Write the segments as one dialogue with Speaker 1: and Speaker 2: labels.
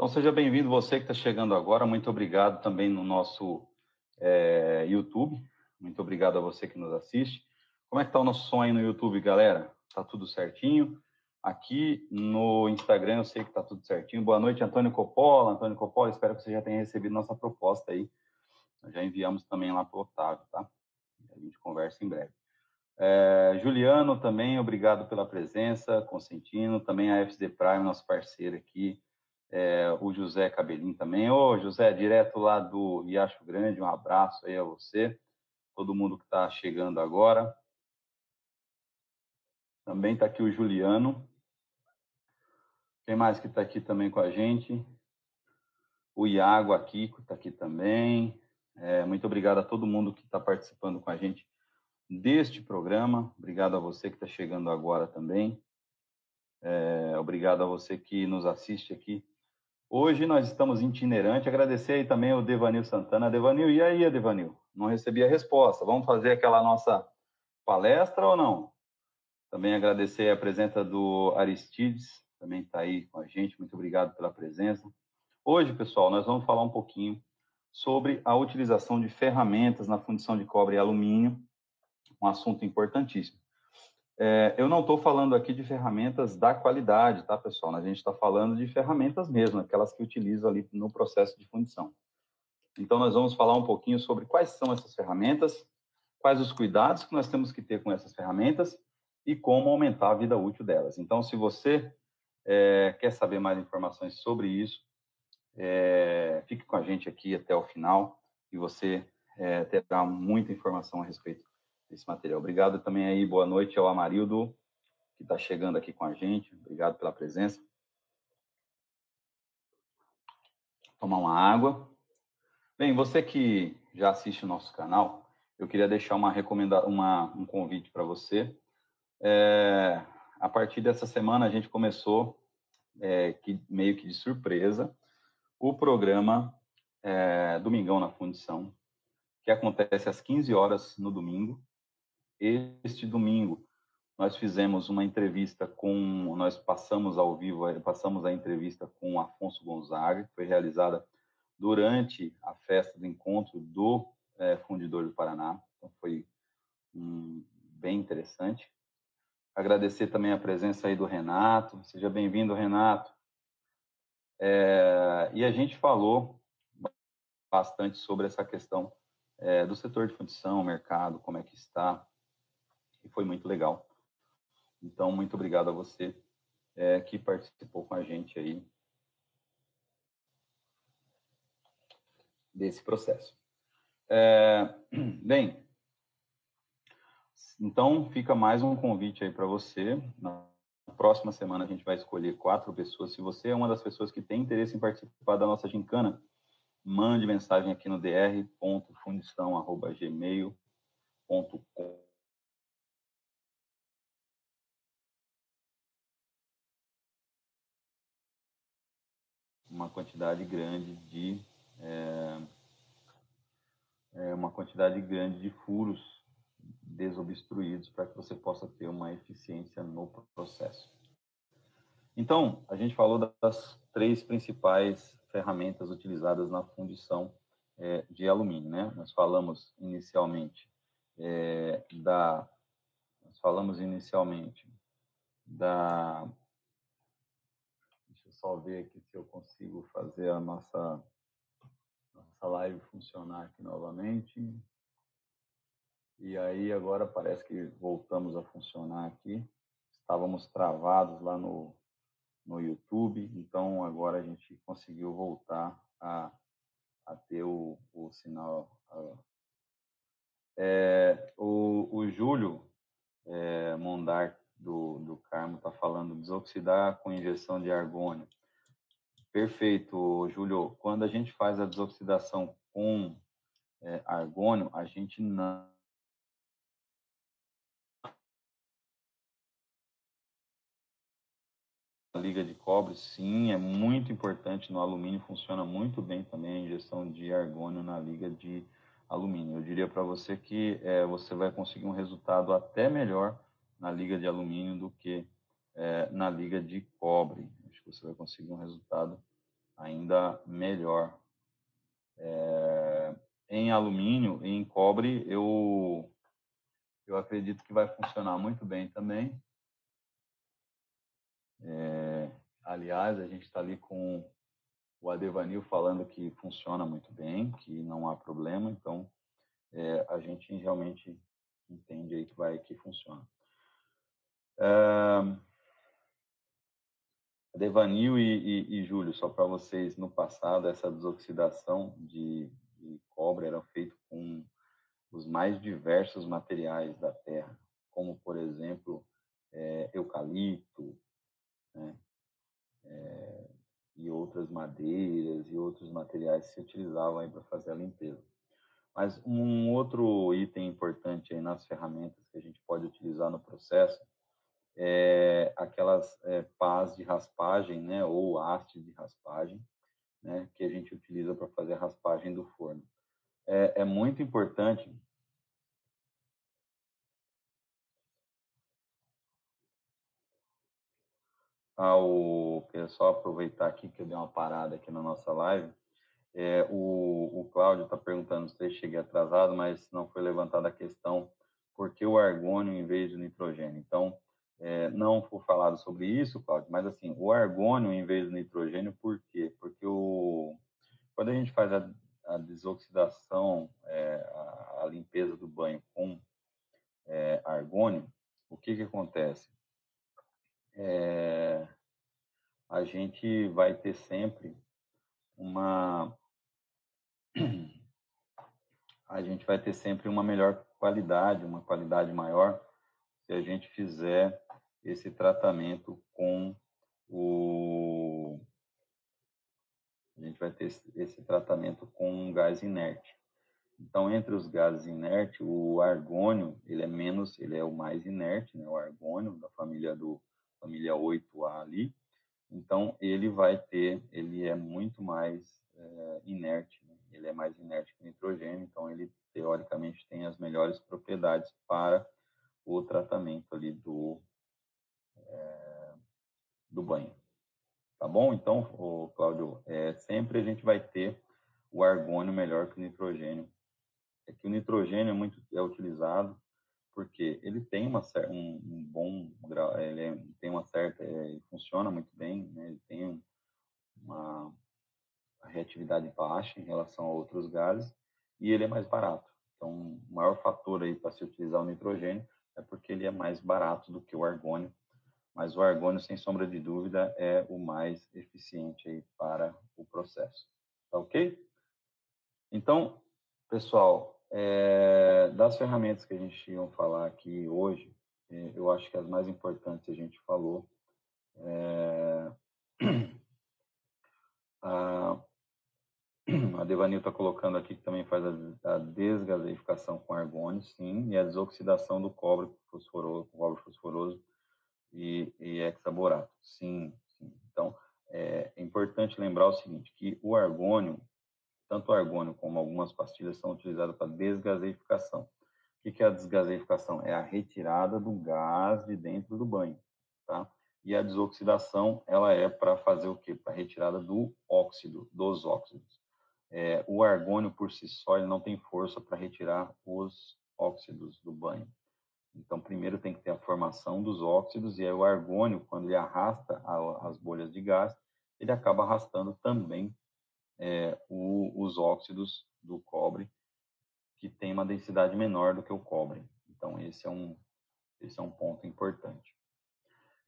Speaker 1: Então, seja bem-vindo você que está chegando agora. Muito obrigado também no nosso é, YouTube. Muito obrigado a você que nos assiste. Como é que está o nosso som aí no YouTube, galera? Tá tudo certinho? Aqui no Instagram eu sei que está tudo certinho. Boa noite, Antônio Coppola. Antônio Coppola, espero que você já tenha recebido nossa proposta aí. Nós já enviamos também lá para o Otávio, tá? A gente conversa em breve. É, Juliano também, obrigado pela presença. Consentino, também a FD Prime, nosso parceiro aqui é, o José Cabelinho também. Ô, José, direto lá do Riacho Grande, um abraço aí a você, todo mundo que está chegando agora. Também está aqui o Juliano. Quem mais que está aqui também com a gente? O Iago aqui está aqui também. É, muito obrigado a todo mundo que está participando com a gente deste programa. Obrigado a você que está chegando agora também. É, obrigado a você que nos assiste aqui Hoje nós estamos itinerante. Agradecer aí também o Devanil Santana. Devanil, e aí, Devanil? Não recebi a resposta. Vamos fazer aquela nossa palestra ou não? Também agradecer a presença do Aristides, também está aí com a gente. Muito obrigado pela presença. Hoje, pessoal, nós vamos falar um pouquinho sobre a utilização de ferramentas na fundição de cobre e alumínio, um assunto importantíssimo. É, eu não estou falando aqui de ferramentas da qualidade, tá, pessoal? A gente está falando de ferramentas mesmo, aquelas que utilizam ali no processo de fundição. Então, nós vamos falar um pouquinho sobre quais são essas ferramentas, quais os cuidados que nós temos que ter com essas ferramentas e como aumentar a vida útil delas. Então, se você é, quer saber mais informações sobre isso, é, fique com a gente aqui até o final e você é, terá muita informação a respeito esse material. Obrigado também aí, boa noite ao Amarildo, que está chegando aqui com a gente. Obrigado pela presença. Tomar uma água. Bem, você que já assiste o nosso canal, eu queria deixar uma recomenda uma, um convite para você. É, a partir dessa semana a gente começou, é, que, meio que de surpresa, o programa é, Domingão na Fundição, que acontece às 15 horas no domingo, este domingo nós fizemos uma entrevista com, nós passamos ao vivo, eh, passamos a entrevista com Afonso Gonzaga, que foi realizada durante a festa do encontro do é, Fundidor do Paraná. Então foi bem interessante. Agradecer também a presença aí do Renato. Seja bem-vindo, Renato. É, e a gente falou bastante sobre essa questão é, do setor de fundição, mercado, como é que está, e foi muito legal. Então, muito obrigado a você é, que participou com a gente aí desse processo. É, bem, então fica mais um convite aí para você. Na próxima semana a gente vai escolher quatro pessoas. Se você é uma das pessoas que tem interesse em participar da nossa gincana, mande mensagem aqui no dr.fundição.gmail.com uma quantidade grande de é, é, uma quantidade grande de furos desobstruídos para que você possa ter uma eficiência no processo. Então, a gente falou das três principais ferramentas utilizadas na fundição é, de alumínio, né? Nós falamos inicialmente é, da, nós falamos inicialmente da só ver aqui se eu consigo fazer a nossa, nossa live funcionar aqui novamente. E aí agora parece que voltamos a funcionar aqui. Estávamos travados lá no, no YouTube, então agora a gente conseguiu voltar a, a ter o, o sinal. É, o, o Júlio é, do, do Carmo está falando, desoxidar com injeção de argônio. Perfeito, Júlio. Quando a gente faz a desoxidação com é, argônio, a gente não liga de cobre, sim, é muito importante no alumínio, funciona muito bem também a injeção de argônio na liga de alumínio. Eu diria para você que é, você vai conseguir um resultado até melhor na liga de alumínio do que é, na liga de cobre. Acho que você vai conseguir um resultado ainda melhor. É, em alumínio e em cobre, eu, eu acredito que vai funcionar muito bem também. É, aliás, a gente está ali com o Adevanil falando que funciona muito bem, que não há problema, então é, a gente realmente entende aí que vai que funciona. Devanil e, e, e Júlio, só para vocês, no passado, essa desoxidação de, de cobre era feita com os mais diversos materiais da terra, como, por exemplo, é, eucalipto, né? É, e outras madeiras e outros materiais que se utilizavam para fazer a limpeza. Mas um outro item importante nas ferramentas que a gente pode utilizar no processo é aquelas é, pás de raspagem, né, ou hastes de raspagem, né, que a gente utiliza para fazer a raspagem do forno. É, é muito importante ao queria só aproveitar aqui que eu dei uma parada aqui na nossa live. É, o, o Cláudio está perguntando se eu cheguei atrasado, mas não foi levantada a questão por que o argônio em vez do nitrogênio. Então, é, não foi falado sobre isso, Cláudio, mas assim, o argônio em vez do nitrogênio, por quê? Porque o, quando a gente faz a, a desoxidação, é, a, a, limpeza do banho com é, argônio, o que, que acontece? É, a gente vai ter sempre uma a gente vai ter sempre uma melhor qualidade, uma qualidade maior se a gente fizer esse tratamento com o a gente vai ter esse tratamento com um gás inerte. Então, entre os gases inertes, o argônio, ele é menos, ele é o mais inerte, né? O argônio da família do família 8A ali. Então, ele vai ter, ele é muito mais é, inerte, né? ele é mais inerte que o nitrogênio, então ele teoricamente tem as melhores propriedades para o tratamento ali do é, do banho. Tá bom? Então, o Cláudio, é, sempre a gente vai ter o argônio melhor que o nitrogênio. É que o nitrogênio é muito é utilizado porque ele tem uma um, um bom grau, ele é, tem uma certa, é, funciona muito bem, né? ele tem uma reatividade baixa em relação a outros gases e ele é mais barato. Então, o maior fator aí para se utilizar o nitrogênio é porque ele é mais barato do que o argônio mas o argônio, sem sombra de dúvida, é o mais eficiente aí para o processo. Tá ok? Então, pessoal, é, das ferramentas que a gente ia falar aqui hoje, é, eu acho que as mais importantes a gente falou. É, a, a Devanil está colocando aqui que também faz a, a desgaseificação com argônio, sim, e a desoxidação do cobre fosforoso, cobre fosforoso e, e hexaborato. Sim, sim. Então, é, é importante lembrar o seguinte, que o argônio, tanto o argônio como algumas pastilhas são utilizadas para desgaseificação. O que é a desgaseificação? É a retirada do gás de dentro do banho, tá? E a desoxidação, ela é para fazer o quê? Para retirada do óxido, dos óxidos. É, o argônio por si só, ele não tem força para retirar os óxidos do banho. Então, primeiro tem que ter a formação dos óxidos, e aí o argônio, quando ele arrasta a, as bolhas de gás, ele acaba arrastando também é, o, os óxidos do cobre, que tem uma densidade menor do que o cobre. Então, esse é um, esse é um ponto importante.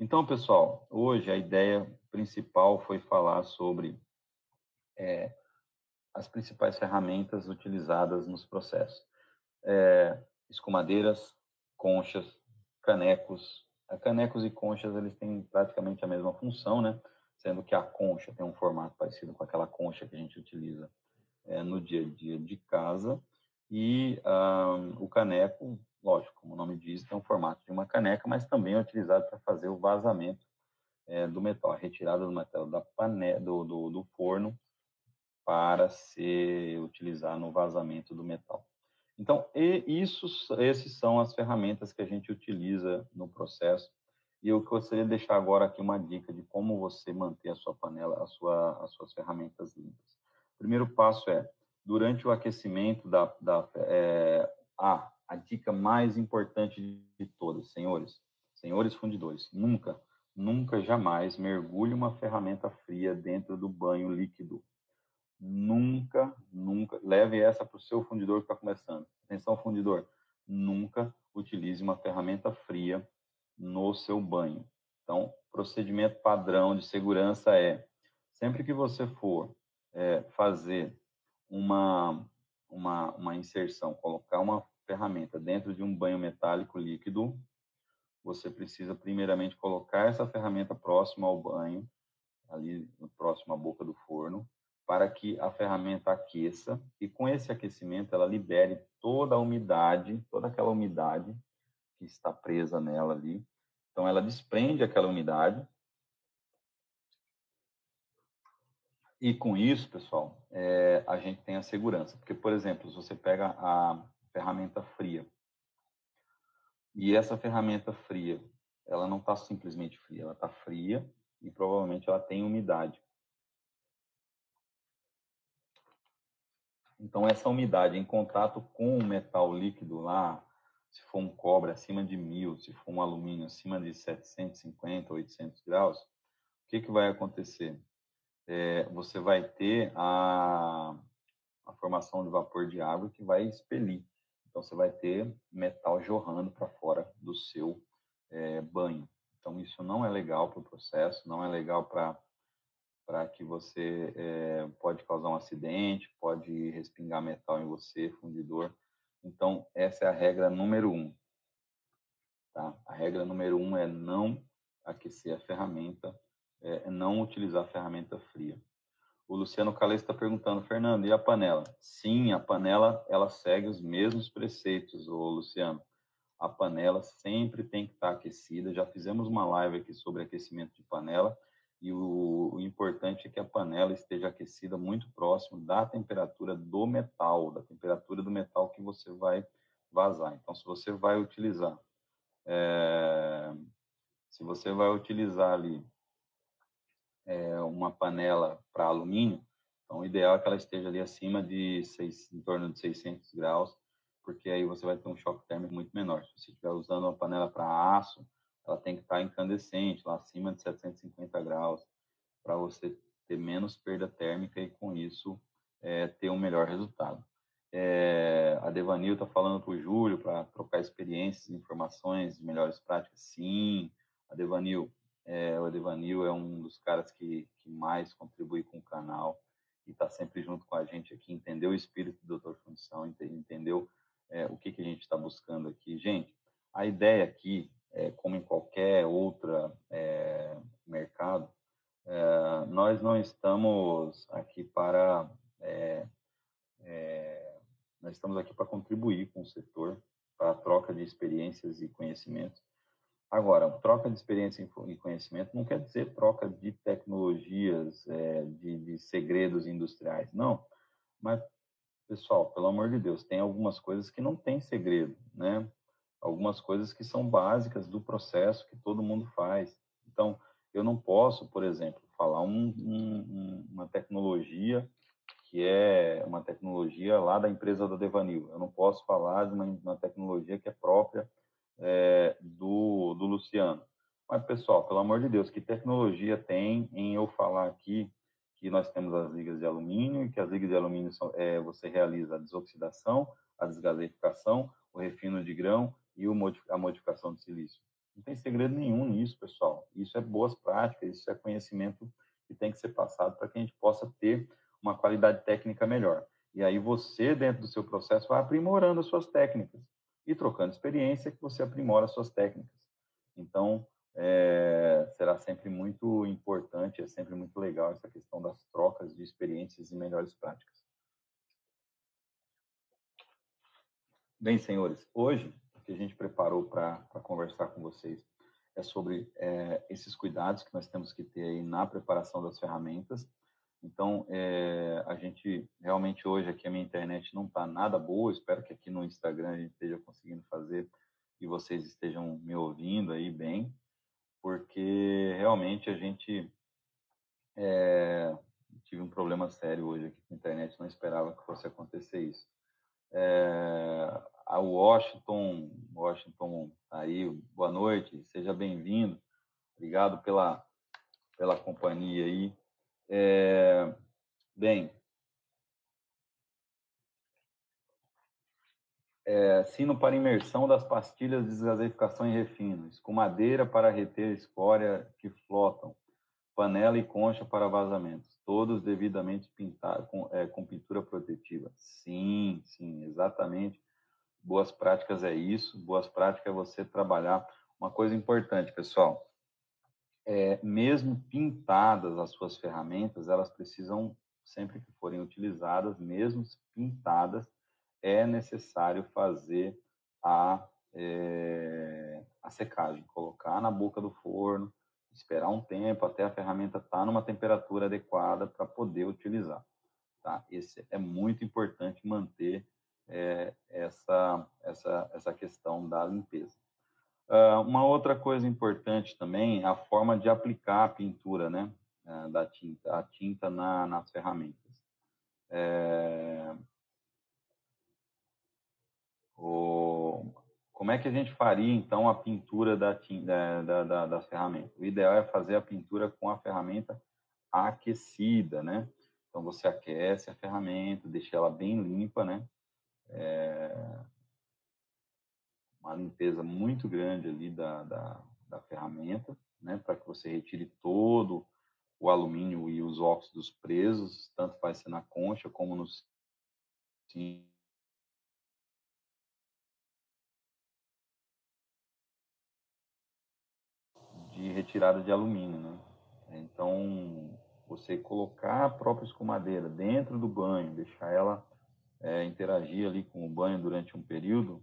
Speaker 1: Então, pessoal, hoje a ideia principal foi falar sobre é, as principais ferramentas utilizadas nos processos. É, escumadeiras, conchas, canecos. A canecos e conchas eles têm praticamente a mesma função, né? Sendo que a concha tem um formato parecido com aquela concha que a gente utiliza é, no dia a dia de casa e o caneco, lógico, como o nome diz, tem um formato de uma caneca, mas também é utilizado para fazer o vazamento é, do metal, a retirada do metal da pane do, do, do forno para ser utilizado no vazamento do metal. Então, isso, esses são as ferramentas que a gente utiliza no processo E eu gostaria de deixar agora aqui uma dica de como você manter a sua panela, a sua, as suas ferramentas limpas. Primeiro passo é, durante o aquecimento da... da é, a, a dica mais importante de todas, senhores, senhores fundidores, nunca, nunca, jamais mergulhe uma ferramenta fria dentro do banho líquido. Nunca, nunca, leve essa para o seu fundidor que está começando. Atenção, fundidor, nunca utilize uma ferramenta fria no seu banho. Então, procedimento padrão de segurança é, sempre que você for é, fazer uma, uma, uma inserção, colocar uma ferramenta dentro de um banho metálico líquido, você precisa primeiramente colocar essa ferramenta próxima ao banho, ali próximo à boca do forno, para que a ferramenta aqueça e com esse aquecimento ela libere toda a umidade, toda aquela umidade que está presa nela ali. Então ela desprende aquela umidade. E com isso, pessoal, é, a gente tem a segurança. Porque, por exemplo, se você pega a ferramenta fria e essa ferramenta fria, ela não está simplesmente fria, ela está fria e provavelmente ela tem umidade. Então, essa umidade em contato com o metal líquido lá, se for um cobre acima de 1000, se for um alumínio acima de 750, 800 graus, o que, que vai acontecer? É, você vai ter a, a formação de vapor de água que vai expelir. Então, você vai ter metal jorrando para fora do seu é, banho. Então, isso não é legal para o processo, não é legal para para que você é, pode causar um acidente, pode respingar metal em você, fundidor. Então, essa é a regra número um. Tá? A regra número um é não aquecer a ferramenta, é, não utilizar a ferramenta fria. O Luciano Calais está perguntando, Fernando, e a panela? Sim, a panela ela segue os mesmos preceitos, o Luciano. A panela sempre tem que estar aquecida. Já fizemos uma live aqui sobre aquecimento de panela e o, o, importante é que a panela esteja aquecida muito próximo da temperatura do metal, da temperatura do metal que você vai vazar. Então, se você vai utilizar, é, se você vai utilizar ali é, uma panela para alumínio, então o ideal é que ela esteja ali acima de seis, em torno de 600 graus, porque aí você vai ter um choque térmico muito menor. Se você estiver usando uma panela para aço, ela tem que estar incandescente, lá acima de 750 graus, para você ter menos perda térmica e com isso é, ter um melhor resultado. É, a Devanil está falando para o Júlio para trocar experiências, informações, melhores práticas. Sim, a Devanil, é, o Devanil é um dos caras que, que mais contribui com o canal e está sempre junto com a gente aqui, entendeu o espírito do Doutor Fundição, entendeu é, o que, que a gente está buscando aqui. Gente, a ideia aqui é, como em qualquer outro é, mercado, é, nós não estamos aqui para nós estamos aqui para contribuir com o setor para a troca de experiências e conhecimentos. Agora, troca de experiência e conhecimento não quer dizer troca de tecnologias, de, de segredos industriais, não. Mas, pessoal, pelo amor de Deus, tem algumas coisas que não tem segredo, né? Algumas coisas que são básicas do processo que todo mundo faz. Então, eu não posso, por exemplo, falar um, um, uma tecnologia que é uma tecnologia lá da empresa da Devanil. Eu não posso falar de uma, uma tecnologia que é própria é, do, do Luciano. Mas, pessoal, pelo amor de Deus, que tecnologia tem em eu falar aqui que nós temos as ligas de alumínio e que as ligas de alumínio são, é, você realiza a desoxidação, a desgaseificação, o refino de grão e a modificação de silício. Não tem segredo nenhum nisso, pessoal. Isso é boas práticas, isso é conhecimento que tem que ser passado para que a gente possa ter uma qualidade técnica melhor. E aí você, dentro do seu processo, vai aprimorando as suas técnicas e trocando experiência que você aprimora as suas técnicas. Então, é, será sempre muito importante, é sempre muito legal essa questão das trocas de experiências e melhores práticas. Bem, senhores, hoje que a gente preparou para conversar com vocês é sobre é, esses cuidados que nós temos que ter aí na preparação das ferramentas. Então, é, a gente realmente hoje aqui a minha internet não está nada boa. Espero que aqui no Instagram a gente esteja conseguindo fazer e vocês estejam me ouvindo aí bem. porque realmente a gente é, tive um problema sério hoje aqui com a internet, não esperava que fosse acontecer isso. É, a Washington, Washington aí, boa noite, seja bem-vindo, obrigado pela, pela companhia aí. É, bem, é, sino para imersão das pastilhas de desgaseificação e refino, escumadeira para reter escória que flotam, panela e concha para vazamentos, todos devidamente pintados com, é, com pintura protetiva. Sim, sim, exatamente. Boas práticas é isso. Boas práticas é você trabalhar. Uma coisa importante, pessoal, é, mesmo pintadas as suas ferramentas, elas precisam, sempre que forem utilizadas, mesmo pintadas, é necessário fazer a, é, a secagem, colocar na boca do forno, esperar um tempo até a ferramenta estar tá numa temperatura adequada para poder utilizar. Tá? Esse é muito importante manter é, essa, essa, essa questão da limpeza. Uh, uma outra coisa importante também é a forma de aplicar a pintura, né, uh, da tinta, a tinta na, nas ferramentas. É, o, como é que a gente faria, então, a pintura da, da, da, das ferramentas? O ideal é fazer a pintura com a ferramenta aquecida, né? Então, você aquece a ferramenta, deixa ela bem limpa, né? É uma limpeza muito grande ali da, da, da ferramenta, né? Para que você retire todo o alumínio e os óxidos presos, tanto vai ser na concha como no de retirada de alumínio, né? Então, você colocar a própria escumadeira dentro do banho, deixar ela é, interagir ali com o banho durante um período,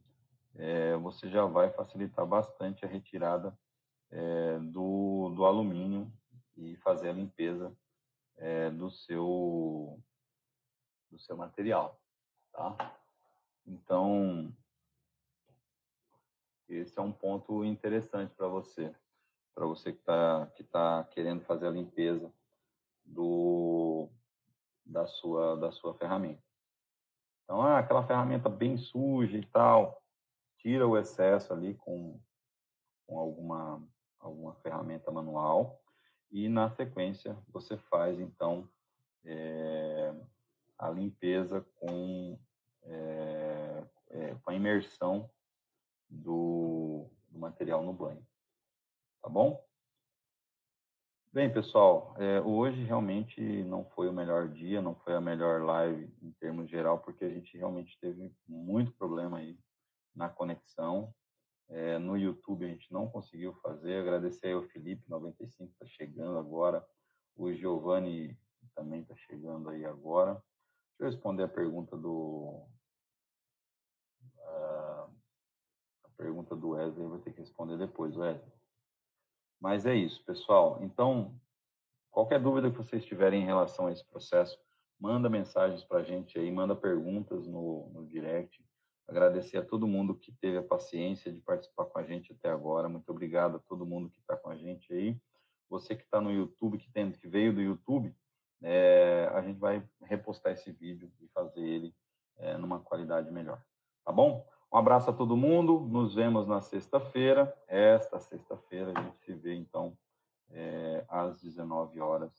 Speaker 1: é, você já vai facilitar bastante a retirada é, do, do alumínio e fazer a limpeza é, do seu do seu material, tá? Então, esse é um ponto interessante para você para você que está que tá querendo fazer a limpeza do da sua da sua ferramenta. Então, ah, aquela ferramenta bem suja e tal, tira o excesso ali com, com alguma alguma ferramenta manual e na sequência você faz então é, a limpeza com é, é, com a imersão do, do material no banho. Tá bom? Bem, pessoal, é, hoje realmente não foi o melhor dia, não foi a melhor live em termos geral, porque a gente realmente teve muito problema aí na conexão. É, no YouTube a gente não conseguiu fazer. Agradecer ao Felipe 95 está chegando agora, o Giovanni também está chegando aí agora. Deixa eu responder a pergunta do uh, a pergunta do Wesley, vou ter que responder depois, Wesley. Mas é isso, pessoal. Então, qualquer dúvida que vocês tiverem em relação a esse processo, manda mensagens para a gente aí, manda perguntas no, no direct. Agradecer a todo mundo que teve a paciência de participar com a gente até agora. Muito obrigado a todo mundo que está com a gente aí. Você que está no YouTube, que, tem, que veio do YouTube, é, a gente vai repostar esse vídeo e fazer ele é, numa qualidade melhor. Tá bom? Um abraço a todo mundo. Nos vemos na sexta-feira. Esta sexta-feira a gente se vê, então, é, às 19 horas,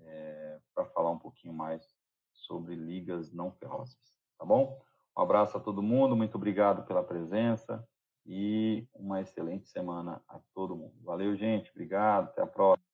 Speaker 1: é, para falar um pouquinho mais sobre ligas não ferrosas. Tá bom? Um abraço a todo mundo. Muito obrigado pela presença e uma excelente semana a todo mundo. Valeu, gente. Obrigado. Até a próxima.